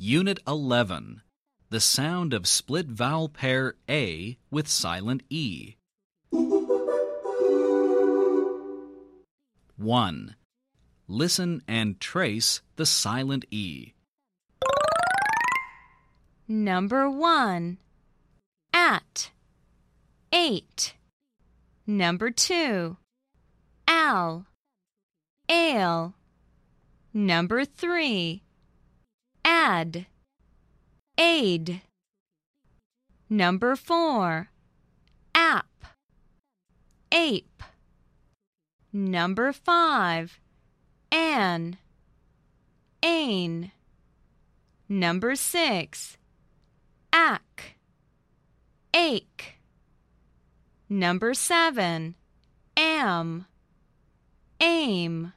Unit 11. The sound of split vowel pair A with silent E. 1. Listen and trace the silent E. Number 1. At. Ate. Number 2. Al. Ale. Number 3. Add. Aid. Number 4. App. Ape. Number 5. An. Ain. Number 6. Ack. Ache. Number 7. Am. Aim.